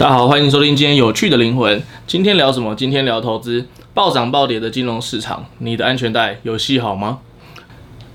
大家好，欢迎收听今天有趣的灵魂。今天聊什么？今天聊投资。暴涨暴跌的金融市场，你的安全带有系好吗？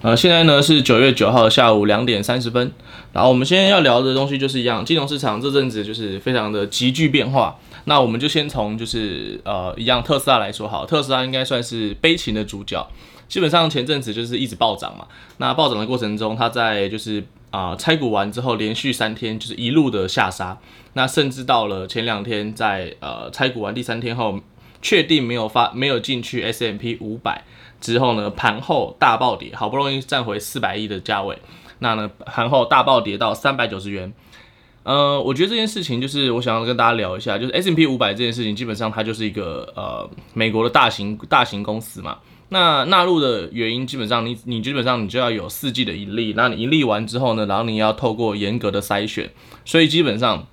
呃，现在呢是九月九号下午两点三十分。然后我们现在要聊的东西就是一样，金融市场这阵子就是非常的急剧变化。那我们就先从就是呃一样特斯拉来说好，特斯拉应该算是悲情的主角。基本上前阵子就是一直暴涨嘛。那暴涨的过程中，它在就是啊、拆股完之后，连续三天就是一路的下杀。那甚至到了前两天在，呃拆股完第三天后，确定没有发没有进去 S M P 五百之后呢，盘后大暴跌，好不容易站回四百亿的价位，那呢盘后大暴跌到三百九十元。呃，我觉得这件事情就是我想要跟大家聊一下，就是 S M P 五百这件事情，基本上它就是一个呃美国的大型大型公司嘛。那纳入的原因，基本上你你基本上你就要有四季的盈利，那你盈利完之后呢，然后你要透过严格的筛选，所以基本上。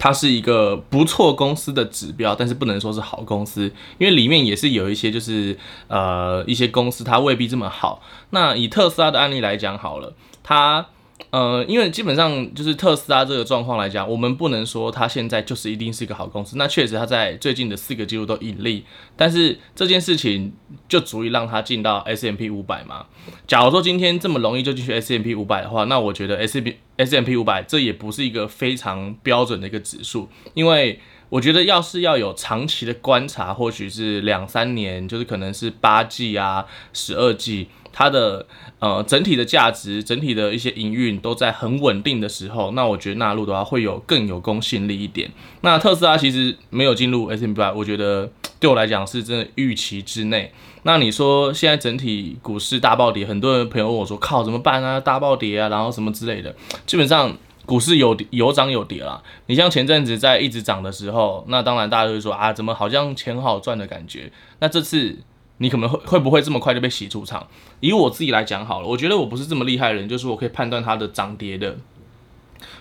它是一个不错公司的指标，但是不能说是好公司，因为里面也是有一些就是呃一些公司它未必这么好。那以特斯拉的案例来讲好了，它。呃，因为基本上就是特斯拉这个状况来讲，我们不能说它现在就是一定是一个好公司。那确实它在最近的四个季度都盈利，但是这件事情就足以让它进到 S M P 五百吗？假如说今天这么容易就进去 S M P 五百的话，那我觉得 S&P S&P 五百这也不是一个非常标准的一个指数，因为我觉得要是要有长期的观察，或许是两三年，就是可能是八季啊、十二季。它的呃整体的价值，整体的一些营运都在很稳定的时候，那我觉得纳入的话会有更有公信力一点。那特斯拉其实没有进入 S&P 500，我觉得对我来讲是真的预期之内。那你说现在整体股市大暴跌，很多人朋友问我说靠怎么办啊？大暴跌啊，然后什么之类的。基本上股市有有涨有跌啦。你像前阵子在一直涨的时候，那当然大家都会说啊，怎么好像钱好赚的感觉？那这次。你可能会会不会这么快就被洗出场？以我自己来讲好了，我觉得我不是这么厉害的人，就是我可以判断它的涨跌的，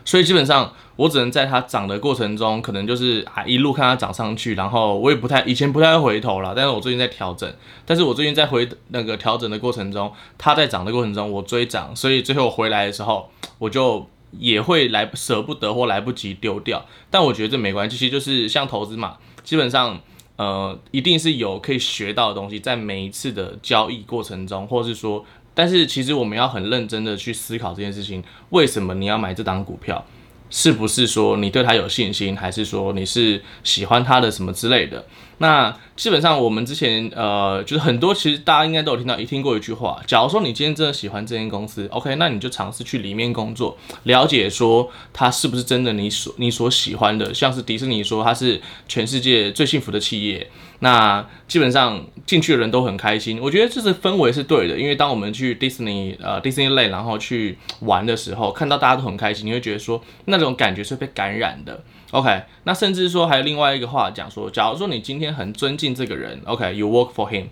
所以基本上我只能在它涨的过程中，可能就是啊一路看它涨上去，然后我也不太以前不太会回头了，但是我最近在调整，但是我最近在回那个调整的过程中，它在涨的过程中我追涨，所以最后回来的时候我就也会来舍不得或来不及丢掉，但我觉得这没关系，其实就是像投资嘛，基本上。呃，一定是有可以学到的东西，在每一次的交易过程中，或是说，但是其实我们要很认真的去思考这件事情，为什么你要买这档股票？是不是说你对他有信心，还是说你是喜欢他的什么之类的？那基本上我们之前呃，就是很多其实大家应该都有听到，也听过一句话：假如说你今天真的喜欢这间公司，OK，那你就尝试去里面工作，了解说它是不是真的你所你所喜欢的。像是迪士尼说它是全世界最幸福的企业。那基本上进去的人都很开心，我觉得这是氛围是对的，因为当我们去 Disney 呃 Disneyland 然后去玩的时候，看到大家都很开心，你会觉得说那种感觉是被感染的。OK，那甚至说还有另外一个话讲说，假如说你今天很尊敬这个人，OK，you work for him，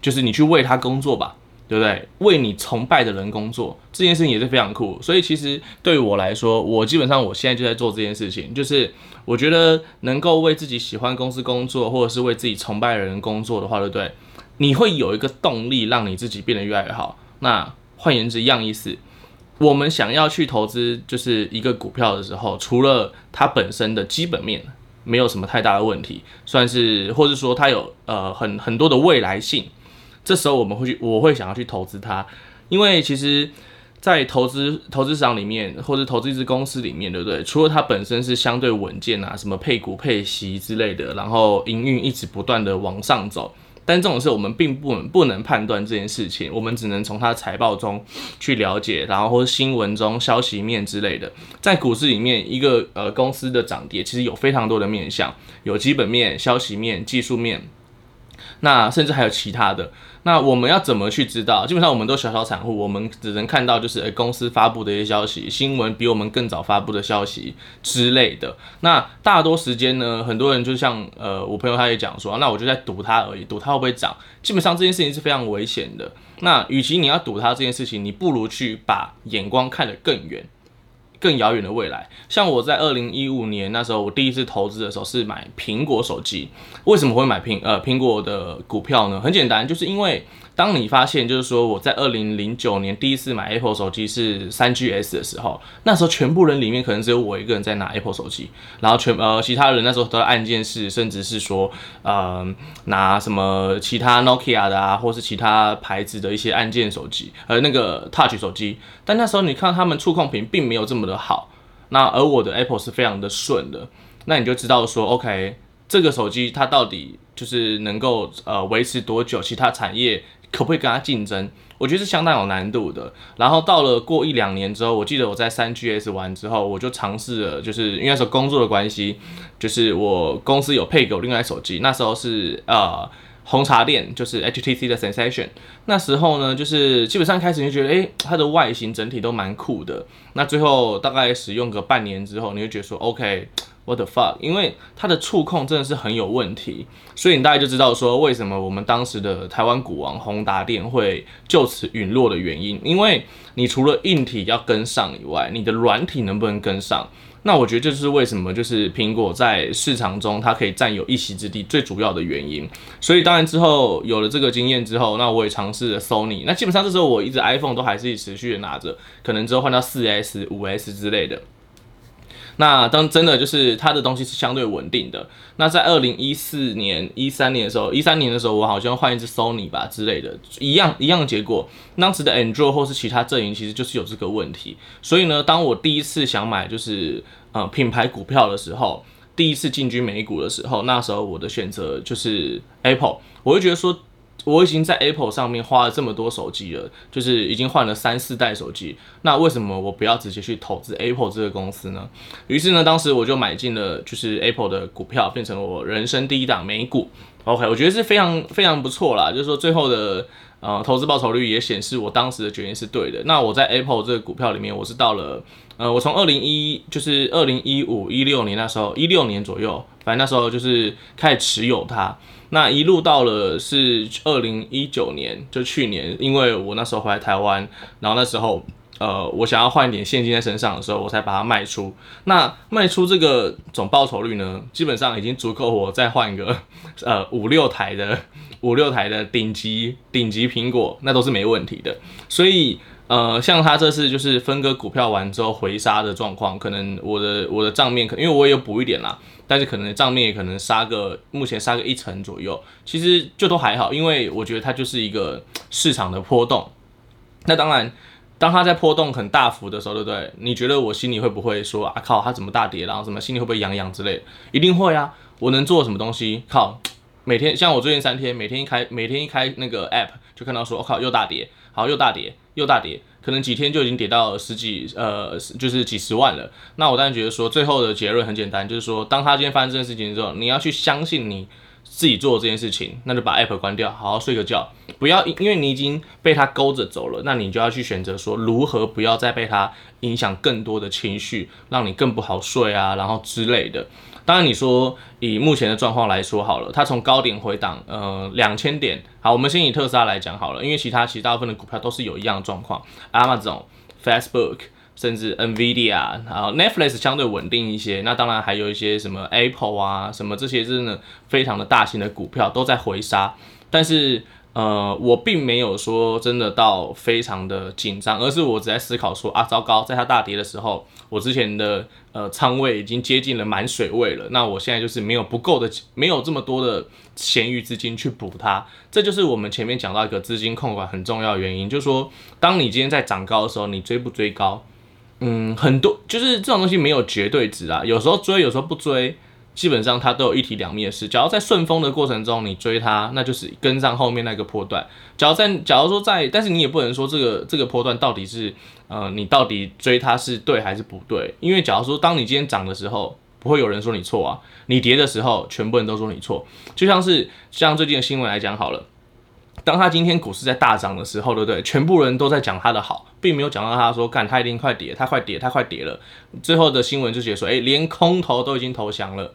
就是你去为他工作吧。对不对？为你崇拜的人工作这件事情也是非常酷，所以其实对于我来说，我基本上我现在就在做这件事情，就是我觉得能够为自己喜欢公司工作，或者是为自己崇拜的人工作的话，对不对？你会有一个动力让你自己变得越来越好。那换言之，一样意思，我们想要去投资就是一个股票的时候，除了它本身的基本面没有什么太大的问题，算是或者说它有呃很很多的未来性。这时候我们会去，我会想要去投资它，因为其实，在投资投资市场里面，或者投资一支公司里面，对不对？除了它本身是相对稳健啊，什么配股配息之类的，然后营运一直不断的往上走，但这种事我们并不能不能判断这件事情，我们只能从它财报中去了解，然后或者新闻中消息面之类的。在股市里面，一个呃公司的涨跌其实有非常多的面向，有基本面、消息面、技术面。那甚至还有其他的，那我们要怎么去知道？基本上我们都小小散户，我们只能看到就是诶公司发布的一些消息、新闻，比我们更早发布的消息之类的。那大多时间呢，很多人就像呃我朋友他也讲说，那我就在赌它而已，赌它会不会涨。基本上这件事情是非常危险的。那与其你要赌它这件事情，你不如去把眼光看得更远。更遥远的未来，像我在二零一五年那时候，我第一次投资的时候是买苹果手机。为什么会买苹呃苹果的股票呢？很简单，就是因为当你发现就是说我在二零零九年第一次买 Apple 手机是三 GS 的时候，那时候全部人里面可能只有我一个人在拿 Apple 手机，然后全呃其他人那时候都在按键式，甚至是说呃拿什么其他 Nokia 的啊，或是其他牌子的一些按键手机，呃那个 Touch 手机，但那时候你看他们触控屏并没有这么的好，那而我的 Apple 是非常的顺的，那你就知道说 OK 这个手机它到底就是能够呃维持多久，其他产业。可不可以跟他竞争？我觉得是相当有难度的。然后到了过一两年之后，我记得我在三 GS 玩之后，我就尝试了，就是因为那时候工作的关系，就是我公司有配给我另外手机，那时候是呃红茶店，就是 HTC 的 Sensation。那时候呢，就是基本上开始就觉得，诶，它的外形整体都蛮酷的。那最后大概使用个半年之后，你就觉得说，OK。What the fuck？因为它的触控真的是很有问题，所以你大概就知道说为什么我们当时的台湾股王宏达电会就此陨落的原因。因为你除了硬体要跟上以外，你的软体能不能跟上？那我觉得这就是为什么就是苹果在市场中它可以占有一席之地最主要的原因。所以当然之后有了这个经验之后，那我也尝试了 Sony。那基本上这时候我一直 iPhone 都还是持续的拿着，可能之后换到四 S、五 S 之类的。那当真的就是它的东西是相对稳定的。那在二零一四年、一三年的时候，一三年的时候，我好像换一支 Sony 吧之类的，一样一样的结果。当时的 Android 或是其他阵营其实就是有这个问题。所以呢，当我第一次想买就是呃品牌股票的时候，第一次进军美股的时候，那时候我的选择就是 Apple，我会觉得说。我已经在 Apple 上面花了这么多手机了，就是已经换了三四代手机，那为什么我不要直接去投资 Apple 这个公司呢？于是呢，当时我就买进了就是 Apple 的股票，变成了我人生第一档美股。OK，我觉得是非常非常不错啦，就是说最后的呃投资报酬率也显示我当时的决定是对的。那我在 Apple 这个股票里面，我是到了呃，我从二零一就是二零一五一六年那时候一六年左右，反正那时候就是开始持有它。那一路到了是二零一九年，就去年，因为我那时候回来台湾，然后那时候，呃，我想要换一点现金在身上的时候，我才把它卖出。那卖出这个总报酬率呢，基本上已经足够我再换一个，呃，五六台的五六台的顶级顶级苹果，那都是没问题的。所以。呃，像他这次就是分割股票完之后回杀的状况，可能我的我的账面可因为我也有补一点啦，但是可能账面也可能杀个目前杀个一成左右，其实就都还好，因为我觉得它就是一个市场的波动。那当然，当它在波动很大幅的时候，对不对？你觉得我心里会不会说啊靠，它怎么大跌，然后什么心里会不会痒痒之类的？一定会啊！我能做什么东西？靠，每天像我最近三天，每天一开每天一开那个 app 就看到说，我靠又大跌，好又大跌。又大跌，可能几天就已经跌到十几呃，就是几十万了。那我当然觉得说，最后的结论很简单，就是说，当他今天发生这件事情之后，你要去相信你自己做这件事情，那就把 app 关掉，好好睡个觉，不要因为你已经被他勾着走了，那你就要去选择说，如何不要再被他影响更多的情绪，让你更不好睡啊，然后之类的。当然，你说以目前的状况来说好了，它从高点回档，呃，两千点。好，我们先以特斯拉来讲好了，因为其他其实大部分的股票都是有一样的状况，Amazon、Facebook，甚至 Nvidia，然后 Netflix 相对稳定一些。那当然还有一些什么 Apple 啊，什么这些真的非常的大型的股票都在回杀，但是。呃，我并没有说真的到非常的紧张，而是我只在思考说啊，糟糕，在它大跌的时候，我之前的呃仓位已经接近了满水位了，那我现在就是没有不够的，没有这么多的闲余资金去补它，这就是我们前面讲到一个资金控管很重要的原因，就是说，当你今天在涨高的时候，你追不追高？嗯，很多就是这种东西没有绝对值啊，有时候追，有时候不追。基本上它都有一体两面的事。假如在顺风的过程中你追它，那就是跟上后面那个波段。假如在，假如说在，但是你也不能说这个这个波段到底是，呃，你到底追它是对还是不对？因为假如说当你今天涨的时候，不会有人说你错啊；你跌的时候，全部人都说你错。就像是像最近的新闻来讲好了。当他今天股市在大涨的时候，对不对？全部人都在讲他的好，并没有讲到他说，干，他一定快跌，他快跌，他快跌了。最后的新闻就写说，诶，连空头都已经投降了。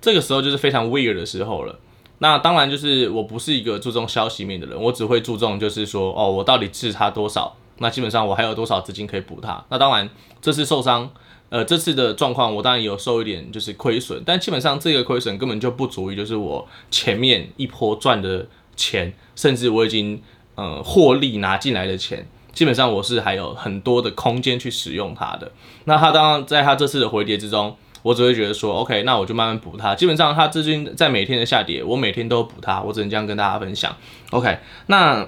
这个时候就是非常 weird 的时候了。那当然就是我不是一个注重消息面的人，我只会注重就是说，哦，我到底治他多少？那基本上我还有多少资金可以补他？那当然这次受伤，呃，这次的状况我当然有受一点就是亏损，但基本上这个亏损根本就不足以就是我前面一波赚的钱。甚至我已经呃获利拿进来的钱，基本上我是还有很多的空间去使用它的。那他当然在他这次的回跌之中，我只会觉得说，OK，那我就慢慢补它。基本上他资金在每天的下跌，我每天都补它，我只能这样跟大家分享。OK，那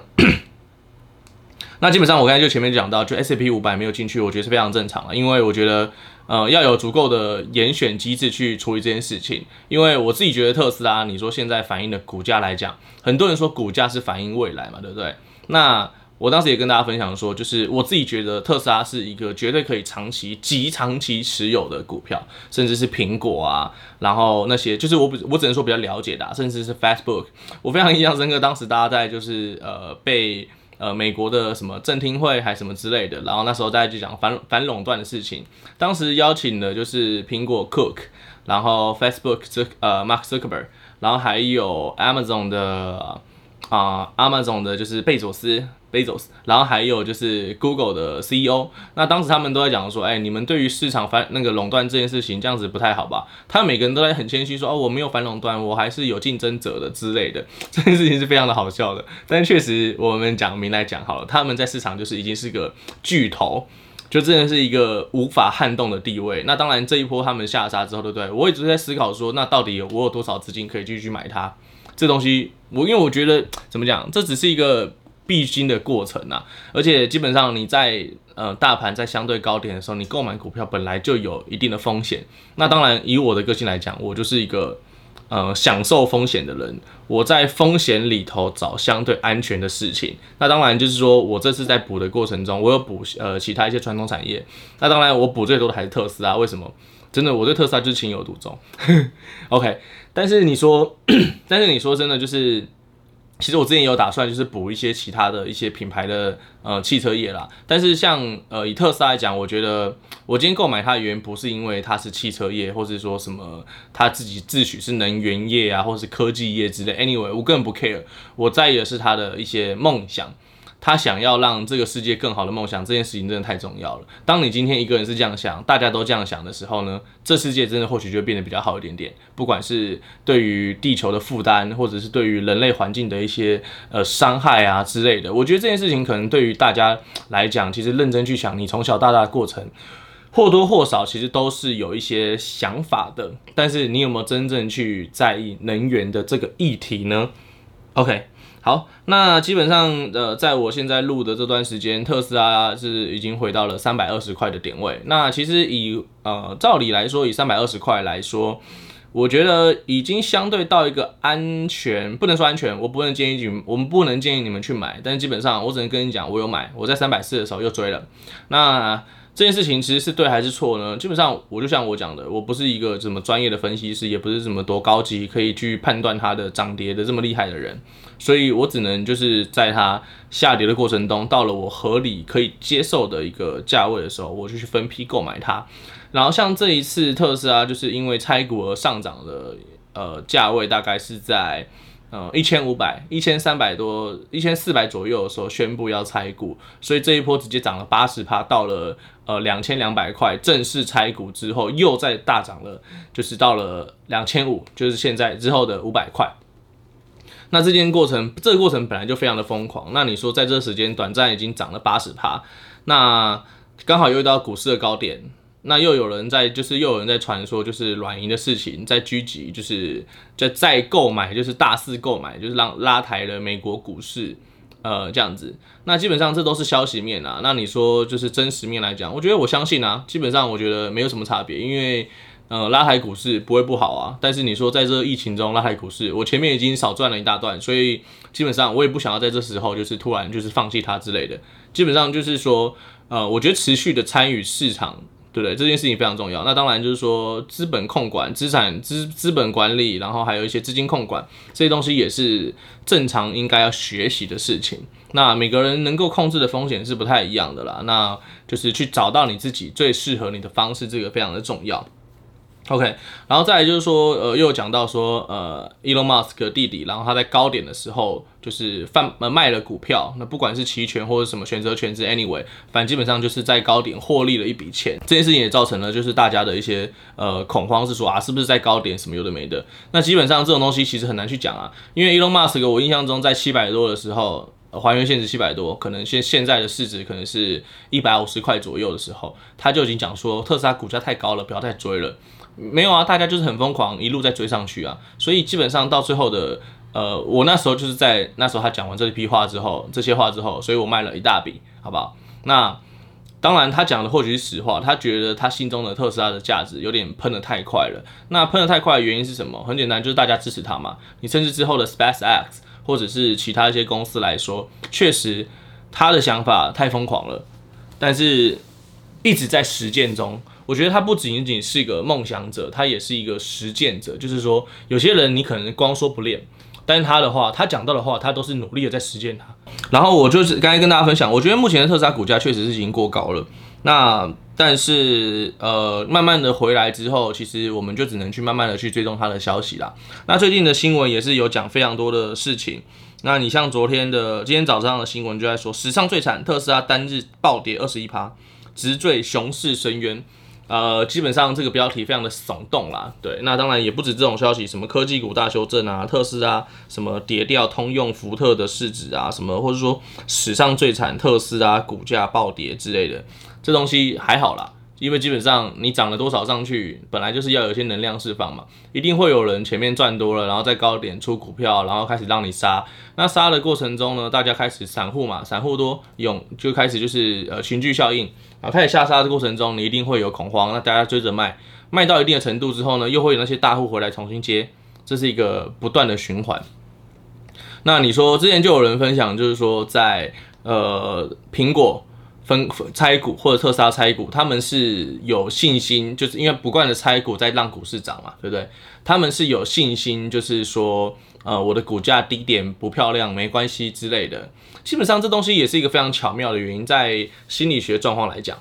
那基本上我刚才就前面讲到，就 S A P 五百没有进去，我觉得是非常正常的，因为我觉得。呃，要有足够的严选机制去处理这件事情，因为我自己觉得特斯拉，你说现在反映的股价来讲，很多人说股价是反映未来嘛，对不对？那我当时也跟大家分享说，就是我自己觉得特斯拉是一个绝对可以长期、极长期持有的股票，甚至是苹果啊，然后那些就是我我只能说比较了解的啊，甚至是 Facebook，我非常印象深刻，当时大家在就是呃被。呃，美国的什么政听会还什么之类的，然后那时候大家就讲反反垄断的事情。当时邀请的就是苹果 Cook，然后 Facebook 这呃 Mark Zuckerberg，然后还有 Amazon 的啊、呃、Amazon 的就是贝佐斯。Bezos，然后还有就是 Google 的 CEO，那当时他们都在讲说，哎，你们对于市场反那个垄断这件事情，这样子不太好吧？他每个人都在很谦虚说，哦，我没有反垄断，我还是有竞争者的之类的，这件事情是非常的好笑的。但确实，我们讲明来讲好了，他们在市场就是已经是个巨头，就真的是一个无法撼动的地位。那当然，这一波他们下杀之后，对不对？我一直在思考说，那到底我有多少资金可以继续买它？这东西，我因为我觉得 怎么讲，这只是一个。必经的过程啊，而且基本上你在呃大盘在相对高点的时候，你购买股票本来就有一定的风险。那当然，以我的个性来讲，我就是一个呃享受风险的人。我在风险里头找相对安全的事情。那当然就是说我这次在补的过程中，我有补呃其他一些传统产业。那当然我补最多的还是特斯拉。为什么？真的我对特斯拉就是情有独钟。OK，但是你说，但是你说真的就是。其实我之前有打算，就是补一些其他的一些品牌的呃汽车业啦。但是像呃以特斯拉来讲，我觉得我今天购买它的原因不是因为它是汽车业，或是说什么它自己自诩是能源业啊，或是科技业之类。Anyway，我根本不 care，我在意的是它的一些梦想。他想要让这个世界更好的梦想，这件事情真的太重要了。当你今天一个人是这样想，大家都这样想的时候呢，这世界真的或许就会变得比较好一点点。不管是对于地球的负担，或者是对于人类环境的一些呃伤害啊之类的，我觉得这件事情可能对于大家来讲，其实认真去想，你从小到大的过程，或多或少其实都是有一些想法的。但是你有没有真正去在意能源的这个议题呢？OK。好，那基本上，呃，在我现在录的这段时间，特斯拉是已经回到了三百二十块的点位。那其实以呃照理来说，以三百二十块来说，我觉得已经相对到一个安全，不能说安全，我不能建议你们，我们不能建议你们去买。但是基本上，我只能跟你讲，我有买，我在三百四的时候又追了。那这件事情其实是对还是错呢？基本上，我就像我讲的，我不是一个什么专业的分析师，也不是什么多高级可以去判断它的涨跌的这么厉害的人，所以我只能就是在它下跌的过程中，到了我合理可以接受的一个价位的时候，我就去分批购买它。然后像这一次特斯拉就是因为拆股而上涨的，呃，价位大概是在。呃，一千五百、一千三百多、一千四百左右的时候宣布要拆股，所以这一波直接涨了八十趴，到了呃两千两百块。正式拆股之后，又再大涨了，就是到了两千五，就是现在之后的五百块。那这件过程，这个过程本来就非常的疯狂。那你说在这个时间短暂已经涨了八十趴，那刚好又遇到股市的高点。那又有人在，就是又有人在传说，就是软银的事情在狙击，就是在再购买，就是大肆购买，就是让拉抬了美国股市，呃，这样子。那基本上这都是消息面啊。那你说就是真实面来讲，我觉得我相信啊，基本上我觉得没有什么差别，因为呃拉抬股市不会不好啊。但是你说在这疫情中拉抬股市，我前面已经少赚了一大段，所以基本上我也不想要在这时候就是突然就是放弃它之类的。基本上就是说，呃，我觉得持续的参与市场。对不对？这件事情非常重要。那当然就是说，资本控管、资产资资本管理，然后还有一些资金控管这些东西，也是正常应该要学习的事情。那每个人能够控制的风险是不太一样的啦。那就是去找到你自己最适合你的方式，这个非常的重要。OK，然后再来就是说，呃，又讲到说，呃，Elon Musk 的弟弟，然后他在高点的时候就是贩呃卖了股票，那不管是期权或者什么选择权之，anyway，反正基本上就是在高点获利了一笔钱。这件事情也造成了就是大家的一些呃恐慌，是说啊，是不是在高点什么有的没的？那基本上这种东西其实很难去讲啊，因为 Elon Musk 我印象中在七百多的时候，还原现值七百多，可能现现在的市值可能是一百五十块左右的时候，他就已经讲说特斯拉股价太高了，不要再追了。没有啊，大家就是很疯狂，一路在追上去啊。所以基本上到最后的，呃，我那时候就是在那时候他讲完这一批话之后，这些话之后，所以我卖了一大笔，好不好？那当然他讲的或许是实话，他觉得他心中的特斯拉的价值有点喷得太快了。那喷得太快的原因是什么？很简单，就是大家支持他嘛。你甚至之后的 SpaceX 或者是其他一些公司来说，确实他的想法太疯狂了，但是一直在实践中。我觉得他不仅仅是一个梦想者，他也是一个实践者。就是说，有些人你可能光说不练，但是他的话，他讲到的话，他都是努力的在实践它。然后我就是刚才跟大家分享，我觉得目前的特斯拉股价确实是已经过高了。那但是呃，慢慢的回来之后，其实我们就只能去慢慢的去追踪它的消息啦。那最近的新闻也是有讲非常多的事情。那你像昨天的今天早上的新闻就在说，史上最惨，特斯拉单日暴跌二十一趴，直坠熊市深渊。呃，基本上这个标题非常的耸动啦，对，那当然也不止这种消息，什么科技股大修正啊，特斯拉什么跌掉通用、福特的市值啊，什么或者说史上最惨特斯拉股价暴跌之类的，这东西还好啦。因为基本上你涨了多少上去，本来就是要有一些能量释放嘛，一定会有人前面赚多了，然后在高点出股票，然后开始让你杀。那杀的过程中呢，大家开始散户嘛，散户多涌就开始就是呃群聚效应啊，开始下杀的过程中，你一定会有恐慌，那大家追着卖，卖到一定的程度之后呢，又会有那些大户回来重新接，这是一个不断的循环。那你说之前就有人分享，就是说在呃苹果。分拆股或者特斯拉拆股，他们是有信心，就是因为不断的拆股在让股市涨嘛，对不对？他们是有信心，就是说，呃，我的股价低点不漂亮没关系之类的。基本上这东西也是一个非常巧妙的原因，在心理学状况来讲，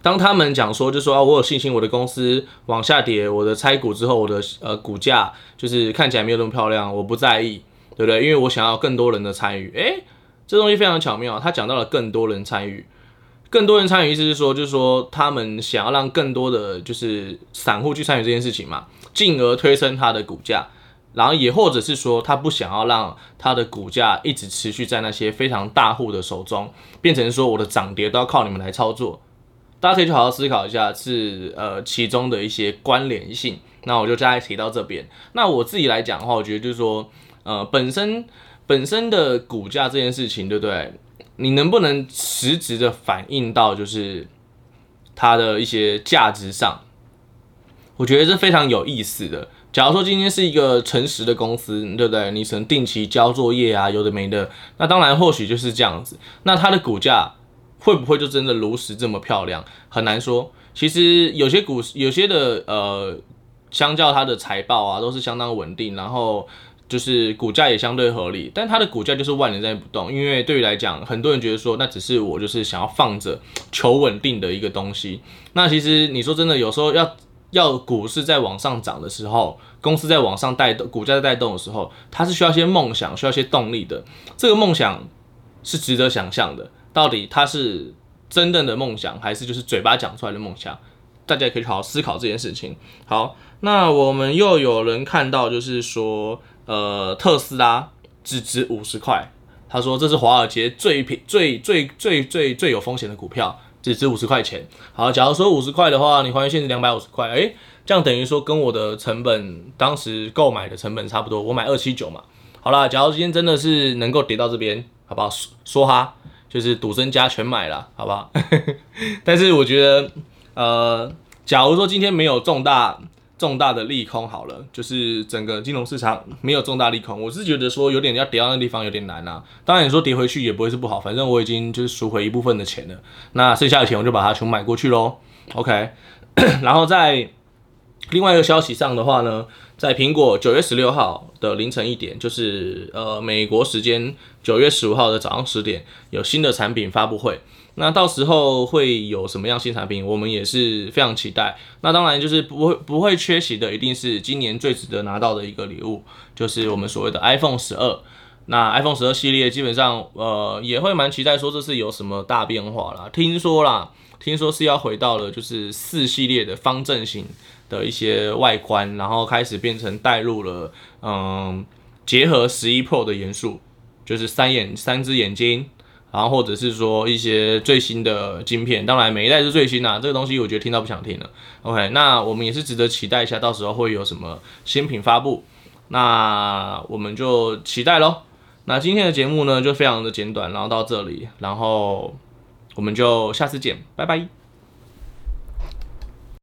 当他们讲说，就说啊，我有信心，我的公司往下跌，我的拆股之后，我的呃股价就是看起来没有那么漂亮，我不在意，对不对？因为我想要更多人的参与，诶。这东西非常巧妙，他讲到了更多人参与，更多人参与意思是说，就是说他们想要让更多的就是散户去参与这件事情嘛，进而推升它的股价，然后也或者是说他不想要让他的股价一直持续在那些非常大户的手中，变成说我的涨跌都要靠你们来操作，大家可以去好好思考一下，是呃其中的一些关联性。那我就再提到这边。那我自己来讲的话，我觉得就是说，呃本身。本身的股价这件事情，对不对？你能不能实质的反映到就是它的一些价值上？我觉得是非常有意思的。假如说今天是一个诚实的公司，对不对？你曾定期交作业啊，有的没的，那当然或许就是这样子。那它的股价会不会就真的如实这么漂亮？很难说。其实有些股，有些的呃，相较它的财报啊，都是相当稳定，然后。就是股价也相对合理，但它的股价就是万年在不动，因为对于来讲，很多人觉得说那只是我就是想要放着求稳定的一个东西。那其实你说真的，有时候要要股市在往上涨的时候，公司在往上带动，股价在带动的时候，它是需要一些梦想，需要一些动力的。这个梦想是值得想象的，到底它是真正的梦想，还是就是嘴巴讲出来的梦想？大家也可以好好思考这件事情。好，那我们又有人看到，就是说。呃，特斯拉只值五十块，他说这是华尔街最平、最最最最最有风险的股票，只值五十块钱。好，假如说五十块的话，你还原现值两百五十块，诶，这样等于说跟我的成本当时购买的成本差不多，我买二七九嘛。好啦，假如今天真的是能够跌到这边，好不好？说哈，就是赌身家全买了，好不好？但是我觉得，呃，假如说今天没有重大。重大的利空好了，就是整个金融市场没有重大利空，我是觉得说有点要跌到那地方有点难啊。当然你说跌回去也不会是不好，反正我已经就是赎回一部分的钱了，那剩下的钱我就把它全买过去喽。OK，然后在另外一个消息上的话呢，在苹果九月十六号的凌晨一点，就是呃美国时间九月十五号的早上十点，有新的产品发布会。那到时候会有什么样新产品，我们也是非常期待。那当然就是不会不会缺席的，一定是今年最值得拿到的一个礼物，就是我们所谓的 iPhone 十二。那 iPhone 十二系列基本上呃也会蛮期待，说这次有什么大变化啦。听说啦，听说是要回到了就是四系列的方正型的一些外观，然后开始变成带入了嗯结合十一 Pro 的元素。就是三眼三只眼睛，然后或者是说一些最新的晶片，当然每一代是最新啊，这个东西我觉得听到不想听了。OK，那我们也是值得期待一下，到时候会有什么新品发布，那我们就期待喽。那今天的节目呢就非常的简短，然后到这里，然后我们就下次见，拜拜。